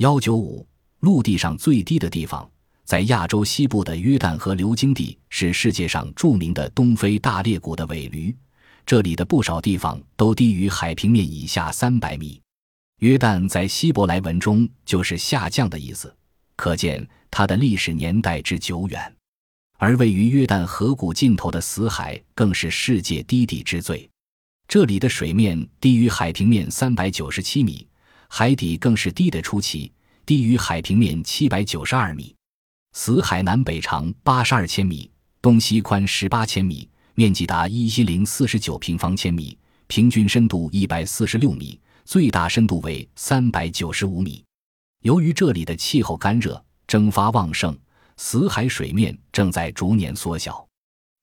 幺九五，陆地上最低的地方，在亚洲西部的约旦河流经地，是世界上著名的东非大裂谷的尾闾。这里的不少地方都低于海平面以下三百米。约旦在希伯来文中就是下降的意思，可见它的历史年代之久远。而位于约旦河谷尽头的死海，更是世界低地之最。这里的水面低于海平面三百九十七米。海底更是低得出奇，低于海平面七百九十二米。死海南北长八十二千米，东西宽十八千米，面积达一一零四十九平方千米，平均深度一百四十六米，最大深度为三百九十五米。由于这里的气候干热，蒸发旺盛，死海水面正在逐年缩小。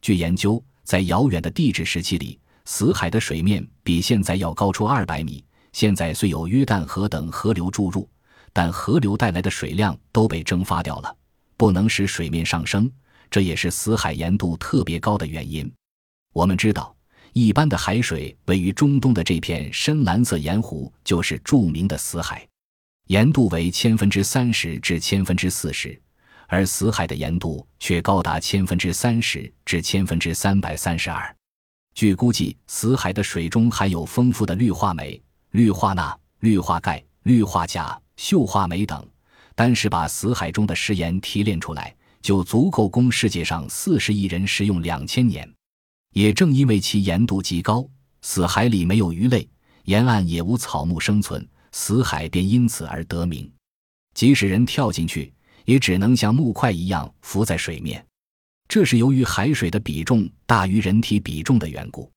据研究，在遥远的地质时期里，死海的水面比现在要高出二百米。现在虽有约旦河等河流注入，但河流带来的水量都被蒸发掉了，不能使水面上升。这也是死海盐度特别高的原因。我们知道，一般的海水位于中东的这片深蓝色盐湖就是著名的死海，盐度为千分之三十至千分之四十，而死海的盐度却高达千分之三十至千分之三百三十二。据估计，死海的水中含有丰富的氯化镁。氯化钠、氯化钙、氯化钾、溴化镁等，单是把死海中的食盐提炼出来，就足够供世界上四十亿人食用两千年。也正因为其盐度极高，死海里没有鱼类，沿岸也无草木生存，死海便因此而得名。即使人跳进去，也只能像木块一样浮在水面。这是由于海水的比重大于人体比重的缘故。